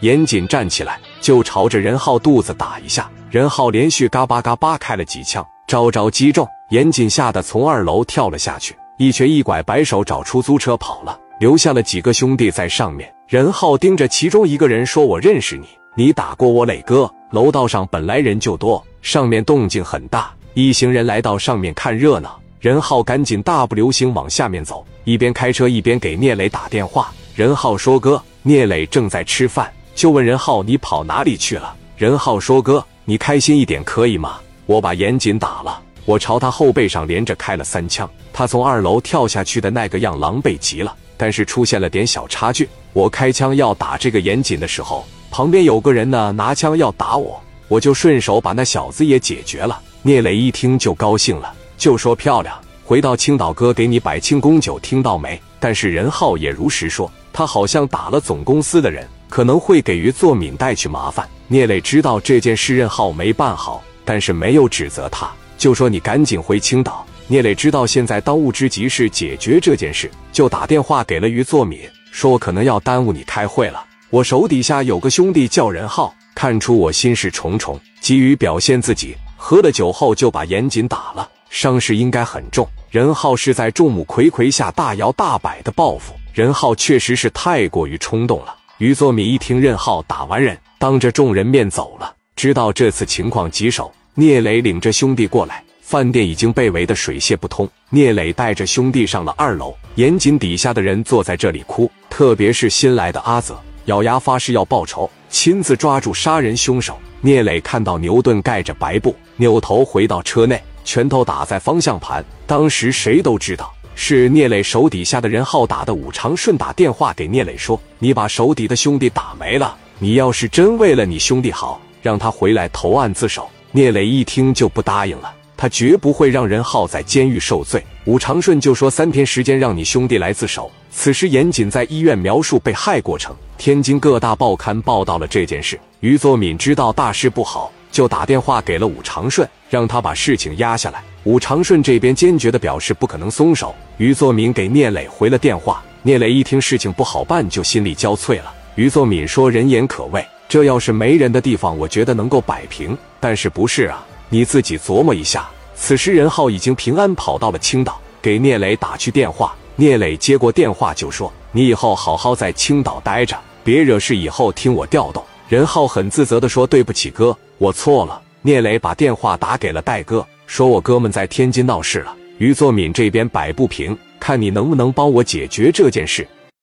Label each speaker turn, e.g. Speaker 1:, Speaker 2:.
Speaker 1: 严谨站起来就朝着任浩肚子打一下，任浩连续嘎巴嘎巴开了几枪，招招击中。严谨吓得从二楼跳了下去，一瘸一拐摆手找出租车跑了，留下了几个兄弟在上面。任浩盯着其中一个人说：“我认识你，你打过我磊哥。”楼道上本来人就多，上面动静很大，一行人来到上面看热闹。任浩赶紧大步流星往下面走，一边开车一边给聂磊打电话。任浩说：“哥，聂磊正在吃饭，就问任浩你跑哪里去了？”任浩说：“哥，你开心一点可以吗？我把严谨打了。”我朝他后背上连着开了三枪，他从二楼跳下去的那个样狼狈极了，但是出现了点小差距。我开枪要打这个严谨的时候，旁边有个人呢拿枪要打我，我就顺手把那小子也解决了。聂磊一听就高兴了，就说漂亮，回到青岛哥给你摆庆功酒，听到没？但是任浩也如实说，他好像打了总公司的人，可能会给于作敏带去麻烦。聂磊知道这件事任浩没办好，但是没有指责他。就说你赶紧回青岛。聂磊知道现在当务之急是解决这件事，就打电话给了于作敏，说可能要耽误你开会了。我手底下有个兄弟叫任浩，看出我心事重重，急于表现自己，喝了酒后就把严谨打了，伤势应该很重。任浩是在众目睽睽下大摇大摆的报复，任浩确实是太过于冲动了。于作敏一听任浩打完人，当着众人面走了，知道这次情况棘手。聂磊领着兄弟过来，饭店已经被围得水泄不通。聂磊带着兄弟上了二楼，严谨底下的人坐在这里哭，特别是新来的阿泽，咬牙发誓要报仇，亲自抓住杀人凶手。聂磊看到牛顿盖着白布，扭头回到车内，拳头打在方向盘。当时谁都知道是聂磊手底下的人浩打的。武长顺打电话给聂磊说：“你把手底的兄弟打没了，你要是真为了你兄弟好，让他回来投案自首。”聂磊一听就不答应了，他绝不会让任浩在监狱受罪。武长顺就说三天时间让你兄弟来自首。此时严谨在医院描述被害过程，天津各大报刊报道了这件事。于作敏知道大事不好，就打电话给了武长顺，让他把事情压下来。武长顺这边坚决的表示不可能松手。于作敏给聂磊回了电话，聂磊一听事情不好办，就心力交瘁了。于作敏说：“人言可畏。”这要是没人的地方，我觉得能够摆平，但是不是啊？你自己琢磨一下。此时任浩已经平安跑到了青岛，给聂磊打去电话。聂磊接过电话就说：“你以后好好在青岛待着，别惹事，以后听我调动。”任浩很自责的说：“对不起哥，我错了。”聂磊把电话打给了戴哥，说：“我哥们在天津闹事了，于作敏这边摆不平，看你能不能帮我解决这件事。”